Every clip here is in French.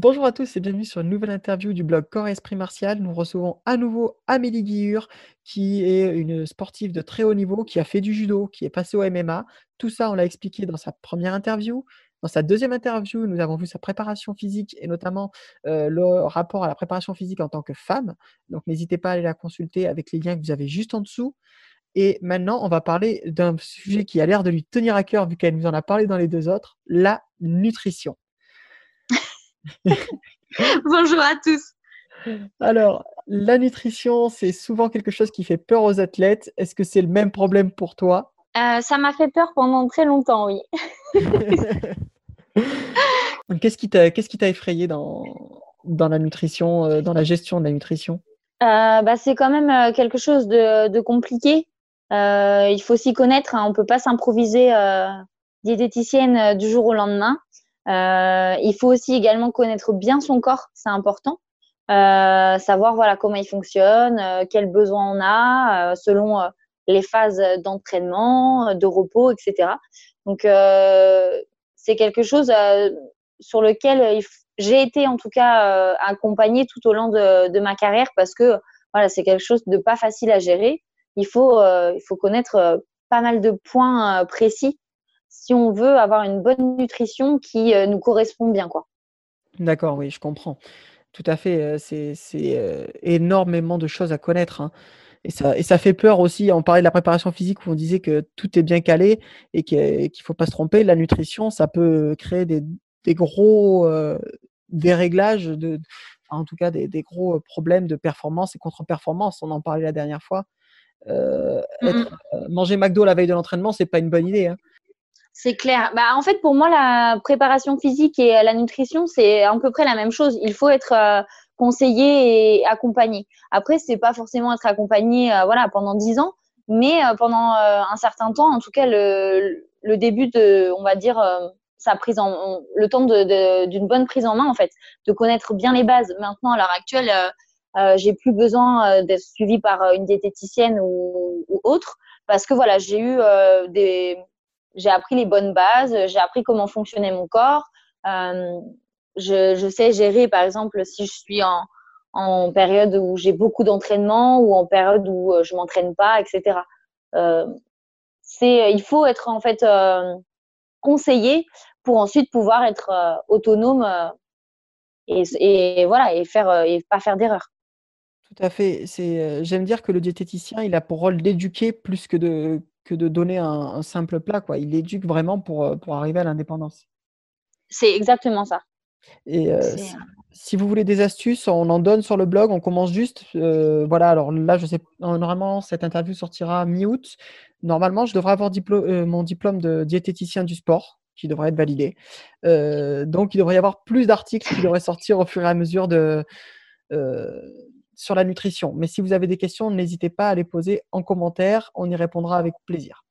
Bonjour à tous et bienvenue sur une nouvelle interview du blog Corps Esprit Martial. Nous recevons à nouveau Amélie Guillure, qui est une sportive de très haut niveau, qui a fait du judo, qui est passée au MMA. Tout ça, on l'a expliqué dans sa première interview. Dans sa deuxième interview, nous avons vu sa préparation physique et notamment euh, le rapport à la préparation physique en tant que femme. Donc n'hésitez pas à aller la consulter avec les liens que vous avez juste en dessous. Et maintenant, on va parler d'un sujet qui a l'air de lui tenir à cœur vu qu'elle nous en a parlé dans les deux autres, la nutrition. Bonjour à tous. Alors, la nutrition, c'est souvent quelque chose qui fait peur aux athlètes. Est-ce que c'est le même problème pour toi? Euh, Ça m'a fait peur pendant très longtemps, oui. qu'est-ce qui t'a effrayé dans, dans la nutrition, euh, dans la gestion de la nutrition? Euh, bah, C'est quand même quelque chose de, compliqué. il faut s'y connaître. Hein. On ne peut pas s'improviser diététicienne du jour au lendemain. Euh, il faut aussi également connaître bien son corps, c'est important. Euh, savoir voilà comment il fonctionne, euh, quels besoins on a selon les phases d'entraînement, de repos, etc. Donc c'est quelque chose sur lequel j'ai été en tout cas accompagnée tout au long de, de, ma carrière parce que voilà c'est quelque chose de pas facile à gérer. Il faut il faut connaître pas mal de points précis si on veut avoir une bonne nutrition qui euh, nous correspond bien. quoi. D'accord, oui, je comprends. Tout à fait. Euh, c'est euh, énormément de choses à connaître. Hein. Et ça, et ça fait peur aussi. On parlait de la préparation physique où on disait que tout est bien calé et qu'il ne faut pas se tromper. La nutrition, ça peut créer des, gros déréglages, de, en tout cas des, gros problèmes de performance et contre-performance. On en parlait la dernière fois. manger McDo la veille de l'entraînement, c'est pas une bonne idée. Hein. C'est clair. Bah, en fait, pour moi, la préparation physique et la nutrition, c'est à peu près la même chose. Il faut être euh, conseillé et accompagné. Après, c'est pas forcément être accompagné euh, voilà, pendant 10 ans, mais euh, pendant un certain temps, en tout cas, le, le début de, on va dire, sa prise en, le temps d'une bonne prise en main, en fait, de connaître bien les bases. Maintenant, à l'heure actuelle, j'ai plus besoin d'être suivie par une diététicienne ou, ou, autre, parce que voilà, j'ai eu des j'ai appris les bonnes bases, j'ai appris comment fonctionnait mon corps. Euh, je, sais gérer, par exemple, si je suis en, période où j'ai beaucoup d'entraînement ou en période où euh, je m'entraîne pas, etc. Euh, c'est, il faut être en fait conseillé pour ensuite pouvoir être autonome et, et, voilà et faire et pas faire d'erreur. Tout à fait. C'est, j'aime dire que le diététicien, il a pour rôle d'éduquer plus que de que de donner un, simple plat. Quoi. Il éduque vraiment pour, euh, pour arriver à l'indépendance. C'est exactement ça. Et euh, si, vous voulez des astuces, on en donne sur le blog. On commence juste. Euh, voilà, alors là, je sais, normalement, cette interview sortira mi-août. Normalement, je devrais avoir mon diplôme de diététicien du sport qui devrait être validé. donc, il devrait y avoir plus d'articles qui devraient sortir au fur et à mesure de, sur la nutrition. Mais si vous avez des questions, n'hésitez pas à les poser en commentaire. On y répondra avec plaisir.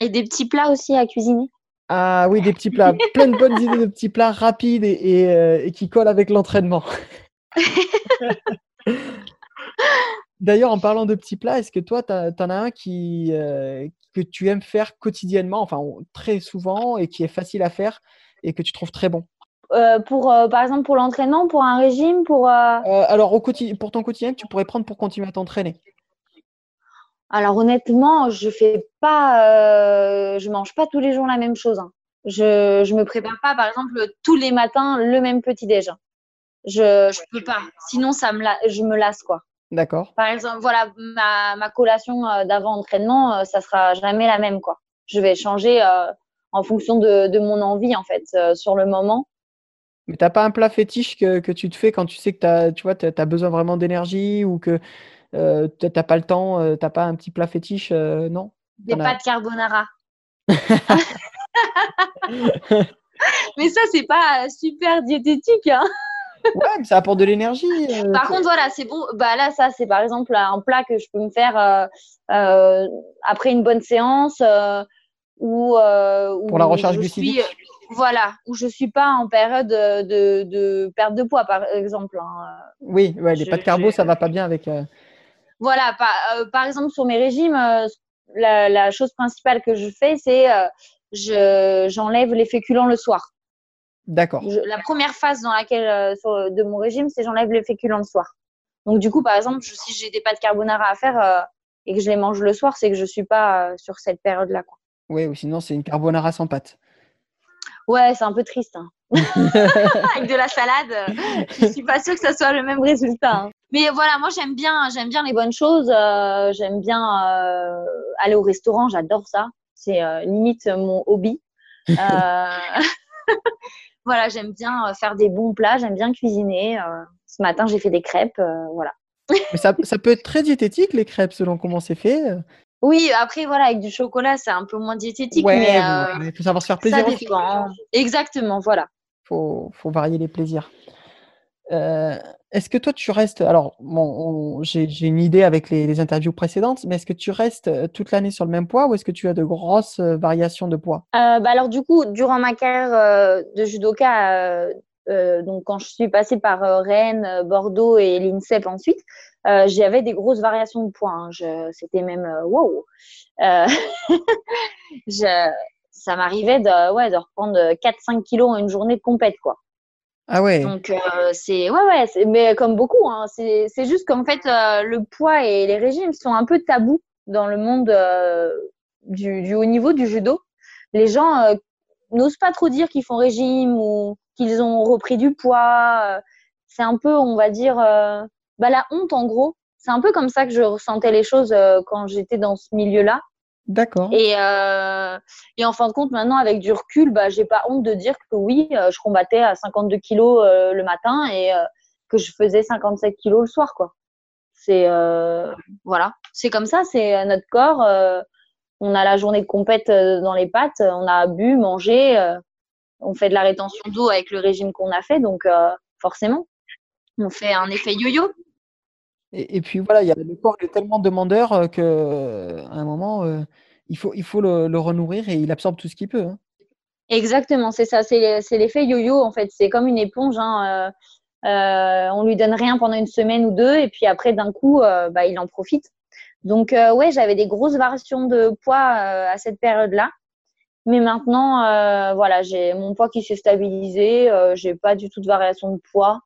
Et des petits plats aussi à cuisiner? Ah oui, des petits plats. Plein de bonnes idées de petits plats rapides et, euh, qui collent avec l'entraînement. D'ailleurs, en parlant de petits plats, est-ce que toi, tu en as un qui, euh, que tu aimes faire quotidiennement, enfin très souvent, et qui est facile à faire et que tu trouves très bon? Euh, pour, euh, par exemple, pour l'entraînement, pour un régime, pour. Euh, alors, au pour ton quotidien, tu pourrais prendre pour continuer à t'entraîner. Alors, honnêtement, je fais pas, je mange pas tous les jours la même chose. Hein. Je, je me prépare pas, par exemple, tous les matins le même petit déj. Je, je peux pas. Sinon, ça me, je me lasse quoi. D'accord. Par exemple, voilà, ma, ma collation d'avant entraînement, ça sera jamais la même quoi. Je vais changer en fonction de, de, mon envie en fait sur le moment. Mais t'as pas un plat fétiche que, que, tu te fais quand tu sais que as, tu vois, as, besoin vraiment d'énergie ou que euh, tu n'as pas le temps, euh, tu n'as pas un petit plat fétiche, euh, non? Des pâtes carbonara. mais ça, c'est pas super diététique. Hein ouais, mais ça apporte de l'énergie. par contre, voilà, c'est bon. Bah là, ça, c'est par exemple un plat que je peux me faire après une bonne séance ou pour la recharge glucidique. Voilà, où je suis pas en période de, perte de poids, par exemple. Hein. Oui, ouais, les pâtes carbo, ça va pas bien avec. Euh, voilà, par, euh, par, exemple, sur mes régimes, euh, la, chose principale que je fais, c'est je j'enlève les féculents le soir. D'accord. La première phase dans laquelle de mon régime, c'est j'enlève les féculents le soir. Donc du coup, par exemple, si j'ai des pâtes carbonara à faire et que je les mange le soir, c'est que je suis pas sur cette période-là. Oui, ou sinon c'est une carbonara sans pâte. Ouais, c'est un peu triste. Hein. Avec de la salade, euh, je suis pas sûre que ça soit le même résultat. Hein. Mais voilà, moi j'aime bien, j'aime bien les bonnes choses. Euh, j'aime bien euh, aller au restaurant, j'adore ça. C'est limite mon hobby. voilà, j'aime bien faire des bons plats, j'aime bien cuisiner. ce matin, j'ai fait des crêpes, voilà. Mais ça, ça, peut être très diététique les crêpes selon comment c'est fait. Oui, après, voilà, avec du chocolat, c'est un peu moins diététique. mais, euh, il faut savoir se faire plaisir. Exactement, voilà. Il faut, faut, varier les plaisirs. Euh, est-ce que toi, tu restes. Alors, bon, j'ai une idée avec les, interviews précédentes, mais est-ce que tu restes euh, toute l'année sur le même poids ou est-ce que tu as de grosses variations de poids? Bah Alors, du coup, durant ma carrière de judoka, donc quand je suis passée par Rennes, Bordeaux et l'INSEP ensuite, euh, j'avais des grosses variations de poids. Hein. C'était même euh, wow. Euh, ça m'arrivait de, ouais, de reprendre 4-5 kilos en une journée de compète, quoi. Ah ouais. Donc c'est ouais ouais, mais comme beaucoup, hein, c'est juste qu'en fait le poids et les régimes sont un peu tabous dans le monde du, du, haut niveau du judo. Les gens n'osent pas trop dire qu'ils font régime ou qu'ils ont repris du poids. C'est un peu, on va dire, bah, la honte, en gros, c'est un peu comme ça que je ressentais les choses euh, quand j'étais dans ce milieu-là. D'accord. Et, euh, et en fin de compte, maintenant, avec du recul, bah, j'ai pas honte de dire que oui, euh, je combattais à 52 kilos le matin et que je faisais 57 kilos le soir, quoi. C'est voilà, c'est comme ça, c'est notre corps. on a la journée de compète dans les pattes, on a bu, mangé, on fait de la rétention d'eau avec le régime qu'on a fait, donc forcément, on fait un effet yo-yo. Et, puis voilà, il y a, le corps est tellement demandeur euh, qu'à un moment, euh, il faut, il faut le, le, renourrir et il absorbe tout ce qu'il peut. Hein. Exactement, c'est ça, c'est l'effet yo-yo en fait. C'est comme une éponge. Hein, euh, on lui donne rien pendant une semaine ou deux et puis après d'un coup, bah, il en profite. Donc ouais, j'avais des grosses variations de poids à cette période-là. Mais maintenant, voilà, j'ai mon poids qui s'est stabilisé. j'ai pas du tout de variation de poids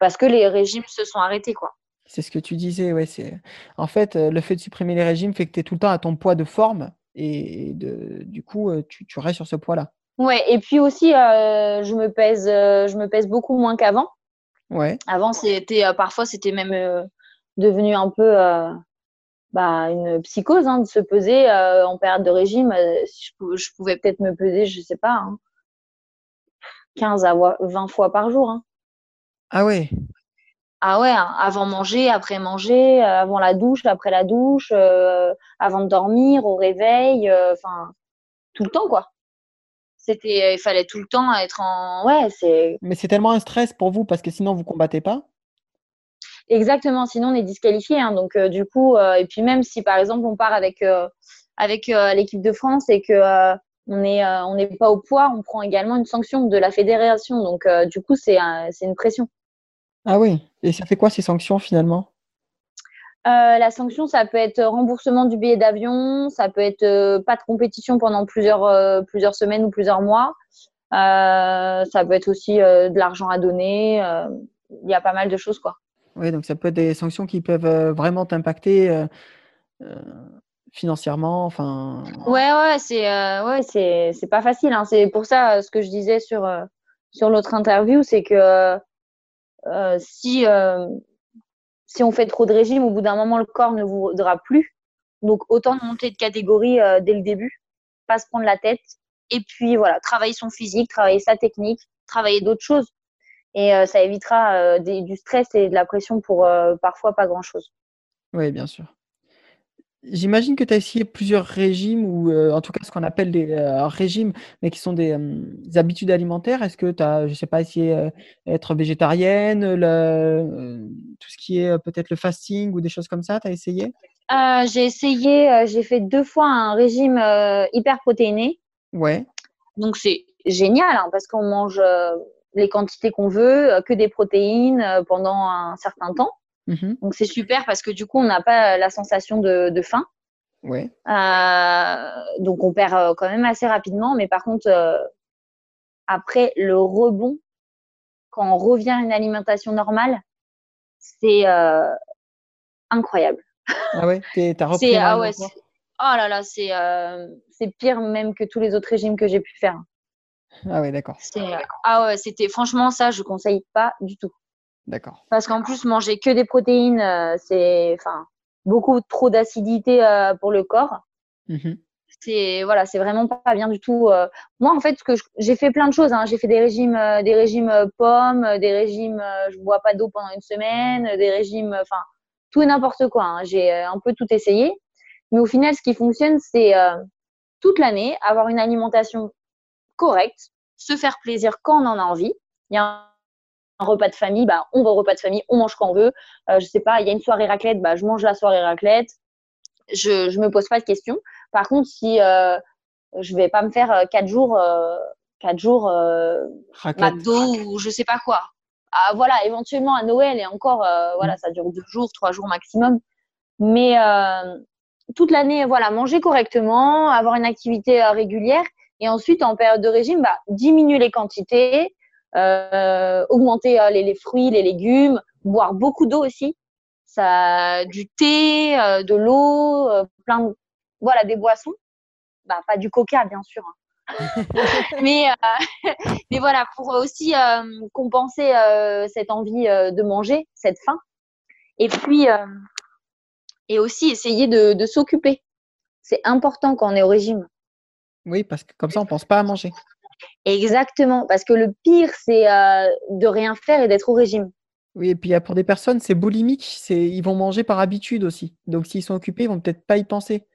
parce que les régimes se sont arrêtés, quoi. C'est ce que tu disais, ouais. C'est en fait euh, le fait de supprimer les régimes fait que tu es tout le temps à ton poids de forme et de, du coup euh, tu, tu restes sur ce poids-là. Ouais, et puis aussi euh, je me pèse, je me pèse beaucoup moins qu'avant. Ouais. Avant c'était parfois c'était même devenu un peu bah, une psychose hein, de se peser en période de régime. Je, pouvais peut-être me peser, je sais pas, 15 hein, à 20 fois par jour. Hein. Ah ouais. Ah ouais, hein, avant manger, après manger, euh, avant la douche, après la douche, euh, avant de dormir, au réveil, euh, enfin tout le temps quoi. C'était, il fallait tout le temps être en, ouais, c'est. Mais c'est tellement un stress pour vous parce que sinon vous combattez pas? Exactement, sinon on est disqualifié. Hein, donc du coup, et puis même si par exemple on part avec avec l'équipe de France et que on n'est on n'est pas au poids, on prend également une sanction de la fédération. Donc du coup c'est c'est une pression. Ah oui, et ça fait quoi ces sanctions finalement? Euh, la sanction, ça peut être remboursement du billet d'avion, ça peut être euh, pas de compétition pendant plusieurs, euh, plusieurs semaines ou plusieurs mois. ça peut être aussi de l'argent à donner. Il y a pas mal de choses, quoi. Oui, donc ça peut être des sanctions qui peuvent vraiment t'impacter financièrement. Enfin. Ouais, ouais, c'est ouais, c'est c'est pas facile. Hein. C'est pour ça ce que je disais sur sur l'autre interview, c'est que euh, si, euh, si on fait trop de régime, au bout d'un moment, le corps ne vous voudra plus. Donc, autant monter de catégorie euh, dès le début, pas se prendre la tête. Et puis, voilà, travailler son physique, travailler sa technique, travailler d'autres choses. Et ça évitera du stress et de la pression pour parfois pas grand-chose. Oui, bien sûr. J'imagine que tu as essayé plusieurs régimes ou euh, en tout cas ce qu'on appelle des euh, régimes, mais qui sont des, habitudes alimentaires. Est-ce que tu as, je sais pas, essayé d'être végétarienne, le, tout ce qui est peut-être le fasting ou des choses comme ça, tu as essayé J'ai essayé, j'ai fait deux fois un régime hyper protéiné. Ouais. Donc c'est génial hein, parce qu'on mange les quantités qu'on veut, que des protéines pendant un certain temps. Mmh Donc c'est super parce que du coup on n'a pas la sensation de, faim. Ouais. Euh, donc on perd euh, quand même assez rapidement, mais par contre euh, après le rebond, quand on revient à une alimentation normale, c'est euh, incroyable. Ah ouais, t'as repris ah ouais, Oh là là, c'est euh, c'est pire même que tous les autres régimes que j'ai pu faire. Ah ouais, d'accord. Ah ouais, c'était franchement ça, je conseille pas du tout. D'accord. Parce qu'en plus, manger que des protéines, euh, c'est enfin beaucoup trop d'acidité euh, pour le corps. Mmh c'est voilà, c'est vraiment pas bien du tout. Euh. Moi, en fait, ce que j'ai fait plein de choses. Hein. J'ai fait des régimes, des régimes pommes, des régimes, je bois pas d'eau pendant une semaine, des régimes, enfin tout et n'importe quoi. Hein. J'ai un peu tout essayé. Mais au final, ce qui fonctionne, c'est toute l'année avoir une alimentation correcte, se faire plaisir quand on en a envie. Il y a un repas de famille, bah, on va au repas de famille, on mange quand on veut. Euh, je sais pas, il y a une soirée raclette, bah, je mange la soirée raclette. Je, je me pose pas de questions. Par contre, si euh, je vais pas me faire euh, quatre jours, euh, quatre jours euh, McDo ou je sais pas quoi. Ah, voilà, éventuellement à Noël et encore, euh, voilà, mm. ça dure deux jours, trois jours maximum. Mais toute l'année, voilà, manger correctement, avoir une activité régulière et ensuite en période de régime, bah, diminuer les quantités, augmenter euh, les, les, fruits, les légumes, boire beaucoup d'eau aussi. Ça, du thé, euh, de l'eau, euh, plein de, voilà, des boissons. Bah, pas du coca, bien sûr. Hein. mais, mais voilà, pour aussi compenser cette envie de manger, cette faim. Et puis, et aussi essayer de, de s'occuper. C'est important quand on est au régime. Oui, parce que comme ça, on pense pas à manger. Exactement, parce que le pire, c'est euh, de rien faire et d'être au régime. Oui, et puis pour des personnes, c'est boulimique, c'est ils vont manger par habitude aussi. Donc s'ils sont occupés, ils vont peut-être pas y penser.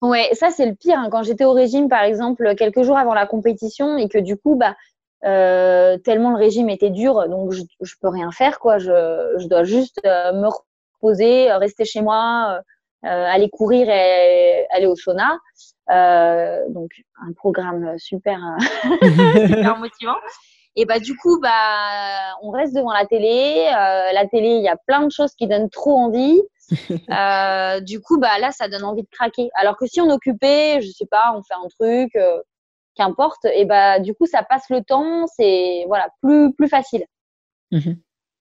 Ouais, ça c'est le pire. Hein. Quand j'étais au régime, par exemple, quelques jours avant la compétition, et que du coup, bah, euh, tellement le régime était dur, donc je, je peux rien faire, quoi. Je, je dois juste euh, me reposer, rester chez moi, aller courir et aller au sauna. Euh, donc un programme super, euh, super motivant. Et bah du coup, bah on reste devant la télé. Euh, la télé, il y a plein de choses qui donnent trop envie. Euh, du coup, bah là, ça donne envie de craquer. Alors que si on est occupé, je sais pas, on fait un truc, euh, qu'importe, et bah du coup, ça passe le temps, c'est voilà plus plus facile. Mmh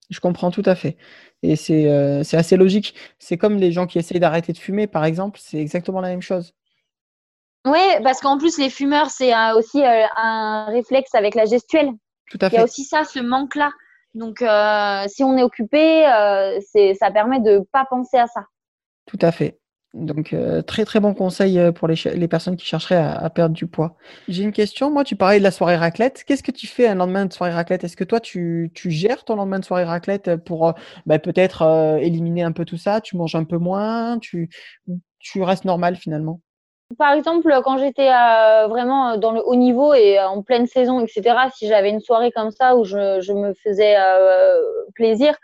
je comprends tout à fait. Et c'est euh, assez logique. C'est comme les gens qui essayent d'arrêter de fumer, par exemple, c'est exactement la même chose. Oui, parce qu'en plus, les fumeurs, c'est aussi euh, un réflexe avec la gestuelle. Tout à fait. Il y a aussi ça, ce manque-là. Donc, euh, si on est occupé, euh, ça permet de ne pas penser à ça. Tout à fait. Donc, très très bon conseil pour les, les personnes qui chercheraient à, perdre du poids. J'ai une question. Moi, tu parlais de la soirée raclette. Qu'est-ce que tu fais un lendemain de soirée raclette? Est-ce que toi, tu, tu, gères ton lendemain de soirée raclette pour bah, peut-être éliminer un peu tout ça? Tu manges un peu moins? Tu, tu restes normal finalement? Par exemple, quand j'étais euh, vraiment dans le haut niveau et en pleine saison, etc., si j'avais une soirée comme ça où je, je me faisais euh, plaisir,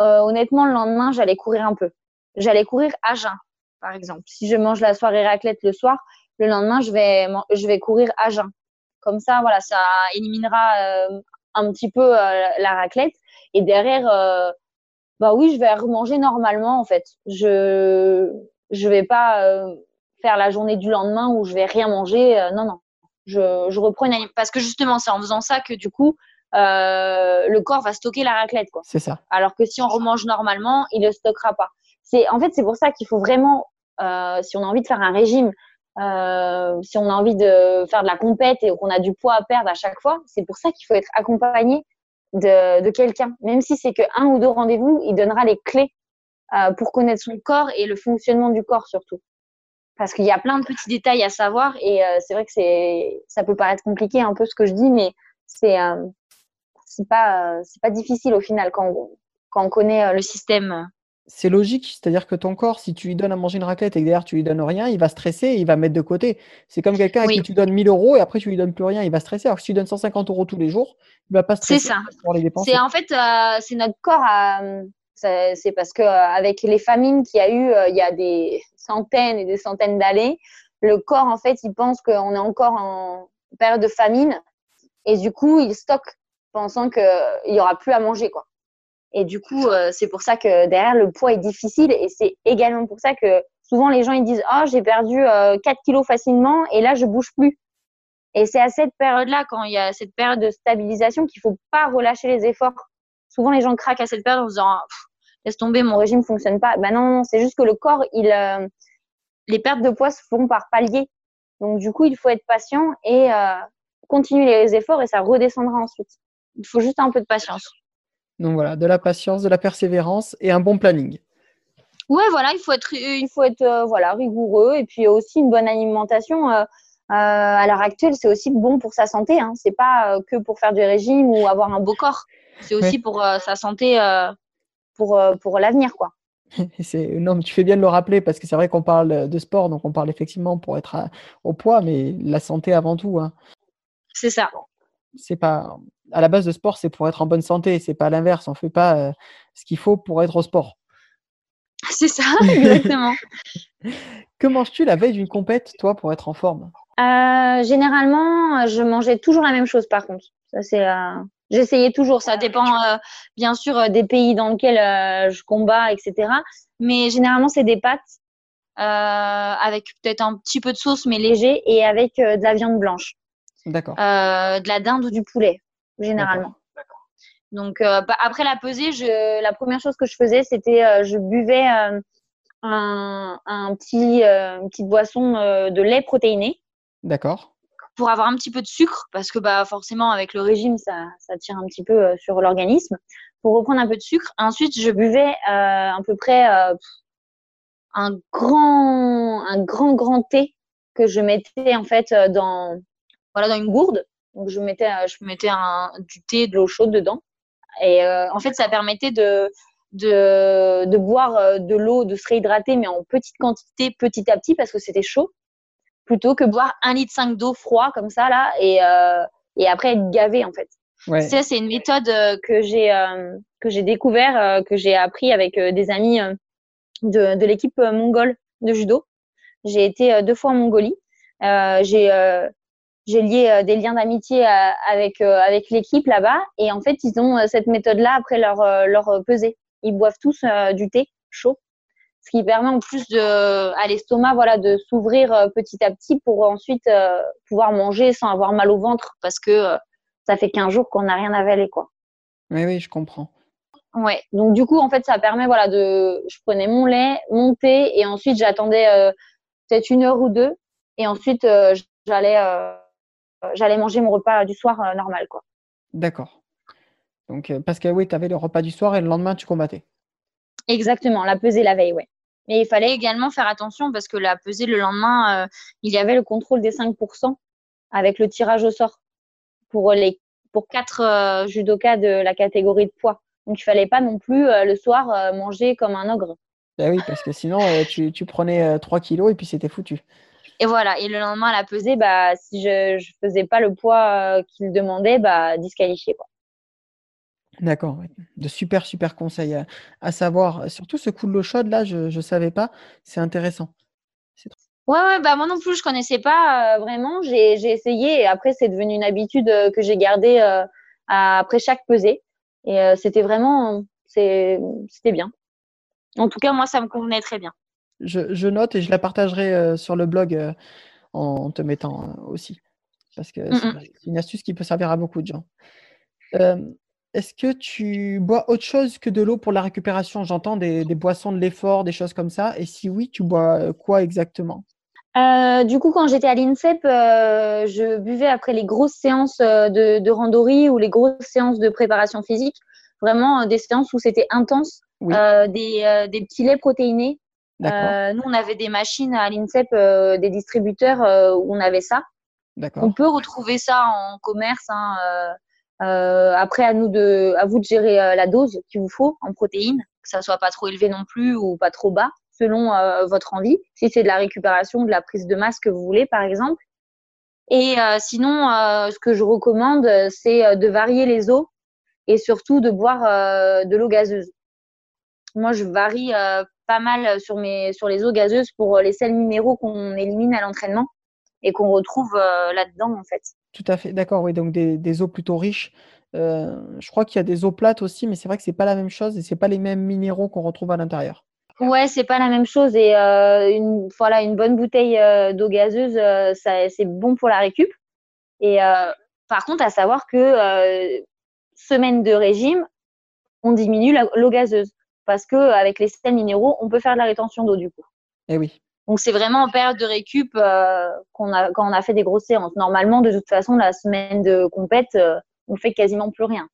euh, honnêtement, le lendemain, j'allais courir un peu. J'allais courir à jeun, par exemple. Si je mange la soirée raclette le soir, le lendemain, je vais, je vais courir à jeun. Comme ça, voilà, ça éliminera un petit peu la raclette. Et derrière, bah oui, je vais remanger normalement, en fait. Je je vais pas faire la journée du lendemain où je vais rien manger. Euh, non, non. Je, je reprends une parce que justement, c'est en faisant ça que du coup, euh, le corps va stocker la raclette. Quoi. C'est ça. Alors que si on remange normalement, il ne stockera pas. C'est en fait c'est pour ça qu'il faut vraiment, euh, si on a envie de faire un régime, euh, si on a envie de faire de la compète et qu'on a du poids à perdre à chaque fois, c'est pour ça qu'il faut être accompagné de, quelqu'un. Même si c'est que un ou deux rendez-vous, il donnera les clés euh, pour connaître son corps et le fonctionnement du corps surtout parce qu'il y a plein de petits détails à savoir et c'est vrai que c'est ça peut paraître compliqué un peu ce que je dis mais c'est c'est pas c'est pas difficile au final quand quand on connaît le système c'est logique, c'est-à-dire que ton corps, si tu lui donnes à manger une raclette et que derrière tu lui donnes rien, il va stresser et il va mettre de côté. C'est comme quelqu'un à qui tu donnes 1000 euros et après tu lui donnes plus rien, il va stresser. Alors que si tu lui donnes 150 euros tous les jours, il va pas stresser ça. pour les dépenses. C'est en fait, c'est notre corps c'est parce que avec les famines qu'il y a eu, il y a des centaines et des centaines d'années, le corps, en fait, il pense qu'on est encore en période de famine et du coup, il stocke pensant qu'il n'y aura plus à manger, quoi. Et du coup, euh, c'est pour ça que derrière, le poids est difficile et c'est également pour ça que souvent les gens ils disent Oh, j'ai perdu 4 euh, kilos facilement et là, je bouge plus. Et c'est à cette période-là, quand il y a cette période de stabilisation, qu'il faut pas relâcher les efforts. Souvent, les gens craquent à cette période en se disant laisse tomber, mon régime fonctionne pas. Ben non, c'est juste que le corps, il, euh, les pertes de poids se font par palier. Donc du coup, il faut être patient et continuer les efforts et ça redescendra ensuite. Il faut juste un peu de patience. Donc voilà, de la patience, de la persévérance et un bon planning. Ouais, voilà, il faut être, il faut être euh, voilà, rigoureux et puis aussi une bonne alimentation. Euh, à l'heure actuelle, c'est aussi bon pour sa santé. Hein. C'est pas que pour faire du régime ou avoir un beau corps. C'est aussi pour sa santé, pour, pour l'avenir, quoi. non, mais tu fais bien de le rappeler parce que c'est vrai qu'on parle de sport, donc on parle effectivement pour être au poids, mais la santé avant tout. Hein. C'est ça. C'est pas à la base de sport, c'est pour être en bonne santé. C'est pas l'inverse. On fait pas euh, ce qu'il faut pour être au sport. C'est ça, exactement. que manges-tu la veille d'une compète, toi, pour être en forme? Euh, Généralement, je mangeais toujours la même chose. Par contre, ça c'est euh, J'essayais toujours. Ça dépend euh, bien sûr des pays dans lesquels je combats, etc. Mais généralement, c'est des pâtes avec peut-être un petit peu de sauce, mais léger, et avec de la viande blanche. D'accord. de la dinde ou du poulet, généralement. Donc bah, après la pesée, je, la première chose que je faisais, c'était je buvais un, un, petit, une petite boisson de lait protéiné. D'accord pour avoir un petit peu de sucre, parce que bah, forcément, avec le régime, ça, ça tire un petit peu euh, sur l'organisme, pour reprendre un peu de sucre. Ensuite, je buvais euh, à peu près euh, un grand, un grand, grand thé que je mettais en fait dans, voilà, dans une gourde. Donc, je mettais, je mettais un, du thé, de l'eau chaude dedans. Et en fait, ça permettait de, de, de boire de l'eau, de se réhydrater, mais en petite quantité, petit à petit, parce que c'était chaud plutôt que boire un litre 5 d'eau froid comme ça là et, euh, et après être gavé en fait. Ça c'est une méthode euh, que j'ai euh, que j'ai découvert que j'ai appris avec des amis de, de l'équipe mongole de judo. J'ai été deux fois en Mongolie. j'ai j'ai lié des liens d'amitié avec avec l'équipe là-bas et en fait ils ont cette méthode là après leur leur pesée. Ils boivent tous du thé chaud ce qui permet en plus de, à l'estomac voilà, de s'ouvrir euh, petit à petit pour ensuite euh, pouvoir manger sans avoir mal au ventre parce que euh, ça fait 15 jours qu'on n'a rien avalé. Quoi. Oui, oui, je comprends. Ouais, donc du coup, en fait, ça permet voilà, de. Je prenais mon lait, mon thé et ensuite j'attendais peut-être une heure ou deux et ensuite j'allais j'allais manger mon repas du soir normal. quoi. D'accord. Donc, parce que oui, tu avais le repas du soir et le lendemain, tu combattais. Exactement, la pesée la veille, ouais. Mais il fallait également faire attention parce que la pesée le lendemain, euh, il y avait le contrôle des 5% avec le tirage au sort pour les pour quatre euh, judokas de la catégorie de poids. Donc il fallait pas non plus euh, le soir manger comme un ogre. Ben oui, parce que sinon tu, tu, prenais 3 kilos et puis c'était foutu. Et voilà, et le lendemain à la pesée, bah, si je ne faisais pas le poids qu'il demandait, bah, disqualifié. Quoi. D'accord, de super, super conseils à, savoir. Surtout ce coup de l'eau chaude, là, je ne savais pas. C'est intéressant. Ouais, ouais, bah moi non plus, je connaissais pas euh, vraiment. J'ai essayé et après, c'est devenu une habitude euh, que j'ai gardée euh, après chaque pesée. Et c'était vraiment, c'était bien. En tout cas, moi, ça me convenait très bien. Je, note et je la partagerai sur le blog en te mettant aussi. Parce que c'est une astuce qui peut servir à beaucoup de gens. Est-ce que tu bois autre chose que de l'eau pour la récupération? J'entends des boissons de l'effort, des choses comme ça et si oui, tu bois, quoi exactement? Euh, du coup, quand j'étais à l'INSEP, euh, je buvais après les grosses séances, euh, de de randonnées ou les grosses séances de préparation physique, vraiment, des séances où c'était intense, des, des petits laits protéinés. Nous, on avait des machines à l'INSEP, des distributeurs, où on avait ça. On peut retrouver ça en commerce, hein, euh, après, à nous de, à vous de gérer euh, la dose qu'il vous faut en protéines, que ça soit pas trop élevé non plus ou pas trop bas, selon euh, votre envie. Si c'est de la récupération, de la prise de masse que vous voulez, par exemple. Et sinon, ce que je recommande, c'est de varier les eaux et surtout de boire de l'eau gazeuse. Moi, je varie pas mal sur mes sur les eaux gazeuses pour les sels minéraux qu'on élimine à l'entraînement et qu'on retrouve là-dedans en fait. Tout à fait, d'accord, oui, donc des, eaux plutôt riches. Euh, je crois qu'il y a des eaux plates aussi, mais c'est vrai que c'est pas la même chose et c'est pas les mêmes minéraux qu'on retrouve à l'intérieur. Ouais, c'est pas la même chose et euh, une, voilà, une bonne bouteille euh, d'eau gazeuse, ça, c'est bon pour la récup. Et par contre, à savoir que semaine de régime, on diminue l'eau gazeuse parce que avec les sels minéraux, on peut faire de la rétention d'eau du coup. Eh oui. Donc c'est vraiment en période de récup qu'on a quand on a fait des grosses séances. Normalement, de toute façon, la semaine de compète, on fait quasiment plus rien.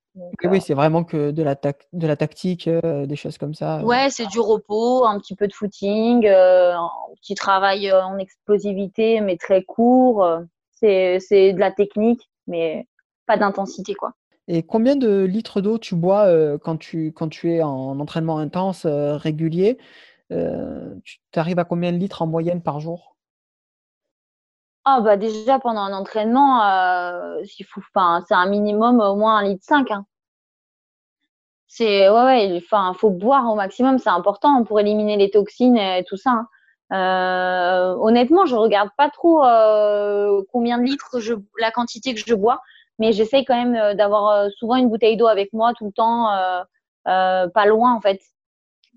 oui, c'est vraiment que de la, de la tactique, des choses comme ça. Ouais, c'est du repos, un petit peu de footing, un petit travail en explosivité, mais très court. c'est de la technique, mais pas d'intensité, quoi. Et combien de litres d'eau tu bois quand, tu, quand tu es en entraînement intense régulier Tu arrives à combien de litres en moyenne par jour? Ah bah déjà pendant un entraînement, c'est un minimum au moins un litre 5. Hein. Ouais, ouais, faut boire au maximum, c'est important pour éliminer les toxines et tout ça. Hein. honnêtement, je regarde pas trop combien de litres la quantité que je bois mais j'essaye quand même euh, d'avoir euh, souvent une bouteille d'eau avec moi tout le temps, euh, pas loin en fait,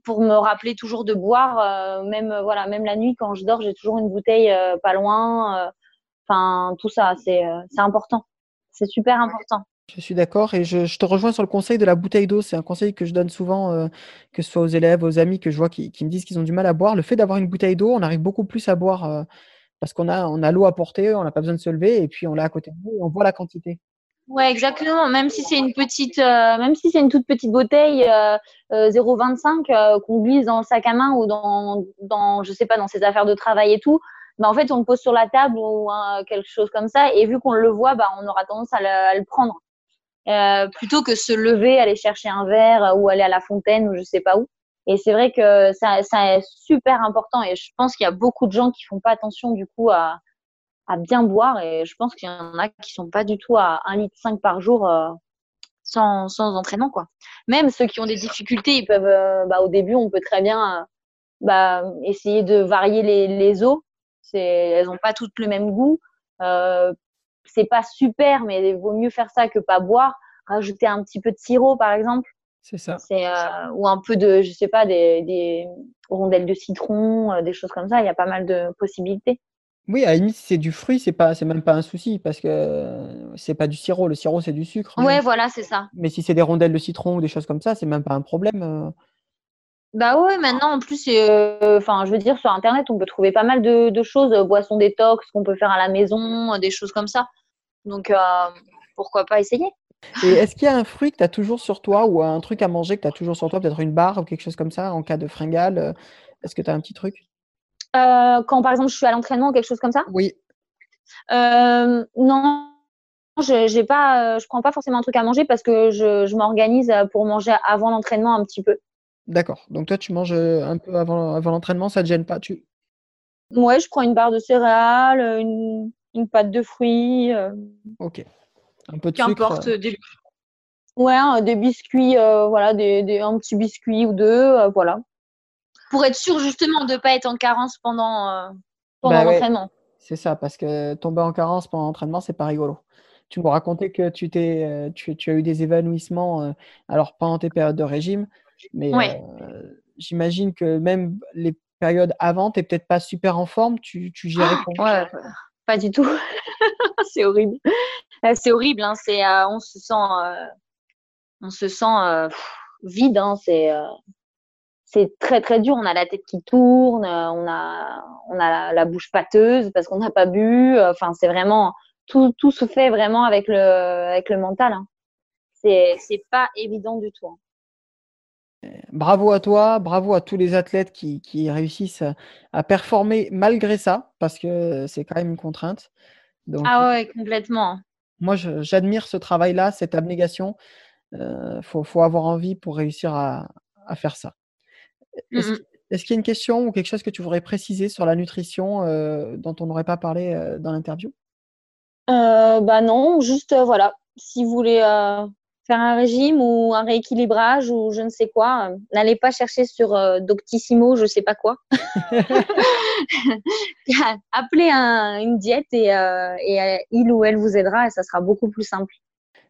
pour me rappeler toujours de boire. même voilà, même la nuit quand je dors, j'ai toujours une bouteille pas loin. Enfin, tout ça, c'est important. C'est super important. Je suis d'accord et je, te rejoins sur le conseil de la bouteille d'eau. C'est un conseil que je donne souvent, que ce soit aux élèves, aux amis que je vois qui, qui me disent qu'ils ont du mal à boire. Le fait d'avoir une bouteille d'eau, on arrive beaucoup plus à boire parce qu'on a, on a l'eau à porter, on n'a pas besoin de se lever et puis on l'a à côté de nous on voit la quantité. Ouais, exactement. Même si c'est une petite, euh, même si c'est une toute petite bouteille euh, 0,25 euh, euh, qu'on glisse dans le sac à main ou dans, dans, je sais pas, dans ses affaires de travail et tout, bah en fait on le pose sur la table ou quelque chose comme ça et vu qu'on le voit, bah on aura tendance à le, à le prendre plutôt que se lever, aller chercher un verre ou aller à la fontaine ou je sais pas où. Et c'est vrai que ça, est super important et je pense qu'il y a beaucoup de gens qui font pas attention du coup à bien boire et je pense qu'il y en a qui sont pas du tout à 1 litre 5 par jour euh, sans, entraînement quoi. Même ceux qui ont des difficultés, ils peuvent euh, bah, au début on peut très bien euh, bah, essayer de varier les, les eaux. Elles ont pas toutes le même goût. C'est pas super mais il vaut mieux faire ça que pas boire. Rajouter un petit peu de sirop par exemple. C'est ça. C'est ou un peu de je sais pas des, des rondelles de citron, des choses comme ça, il y a pas mal de possibilités. Oui, à la limite, si c'est du fruit, c'est pas c'est même pas un souci parce que c'est pas du sirop. Le sirop, c'est du sucre. Ouais, voilà, c'est ça. Mais si c'est des rondelles de citron ou des choses comme ça, c'est même pas un problème. Euh. Bah ouais, maintenant en plus, euh, enfin, je veux dire, sur Internet, on peut trouver pas mal de, de choses, euh, boissons détox qu'on peut faire à la maison, des choses comme ça. Donc, pourquoi pas essayer? Et est-ce qu'il y a un fruit que tu as toujours sur toi ou un truc à manger que tu as toujours sur toi, peut-être une barre ou quelque chose comme ça en cas de fringale? Est-ce que tu as un petit truc? Euh, quand par exemple je suis à l'entraînement ou quelque chose comme ça? Oui. Euh, non, je j'ai pas, euh, je prends pas forcément un truc à manger parce que je, je m'organise pour manger avant l'entraînement un petit peu. D'accord. Donc toi, tu manges un peu avant, avant l'entraînement, ça te gêne pas tu... Ouais, je prends une barre de céréales, une, une pâte de fruits. Ok. Un peu de sucre. Des... Ouais, des biscuits, voilà, des, des, un petit biscuit ou deux, voilà pour être sûr justement de ne pas être en carence pendant, euh, pendant bah l'entraînement. C'est ça, parce que tomber en carence pendant l'entraînement, c'est pas rigolo. Tu me racontais que tu, t'es, euh, tu, tu, as eu des évanouissements, euh, alors pendant tes périodes de régime, mais j'imagine que même les périodes avant, tu n'es peut-être pas super en forme, tu, tu gérais ah, Pas du tout. c'est horrible. C'est horrible, hein. c'est, on se sent, on se sent vide, hein. c'est c'est très très dur. On a la tête qui tourne, euh, on a on a la, bouche pâteuse parce qu'on n'a pas bu. Euh, enfin, c'est vraiment tout tout se fait vraiment avec le mental. Hein. C'est c'est pas évident du tout. Bravo à toi, bravo à tous les athlètes qui, qui réussissent à, performer malgré ça, parce que c'est quand même une contrainte. Donc, ah ouais, complètement. Moi, j'admire ce travail-là, cette abnégation. Il euh, faut, faut, avoir envie pour réussir à, à faire ça. Mmh est-ce qu'il y a une question ou quelque chose que tu voudrais préciser sur la nutrition euh, dont on n'aurait pas parlé euh, dans l'interview? Euh, Bah non, juste voilà, si vous voulez faire un régime ou un rééquilibrage ou je ne sais quoi, n'allez pas chercher sur Doctissimo, je ne sais pas quoi. Appelez une diète et, et il ou elle vous aidera et ça sera beaucoup plus simple.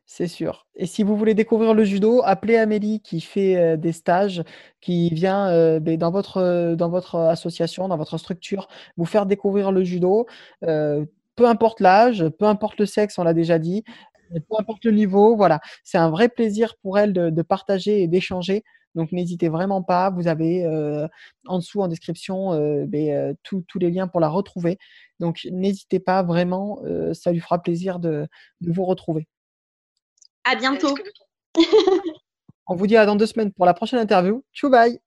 C'est sûr. Et si vous voulez découvrir le judo, appelez Amélie qui fait des stages, qui vient ben, dans, votre, dans votre association, dans votre structure, vous faire découvrir le judo. peu importe l'âge, peu importe le sexe, on l'a déjà dit, peu importe le niveau, voilà. C'est un vrai plaisir pour elle de, partager et d'échanger. Donc n'hésitez vraiment pas. Vous avez en dessous en description ben, tous les liens pour la retrouver. Donc n'hésitez pas vraiment, ça lui fera plaisir de, de vous retrouver. À bientôt. On vous dit à dans deux semaines pour la prochaine interview. Tchou bye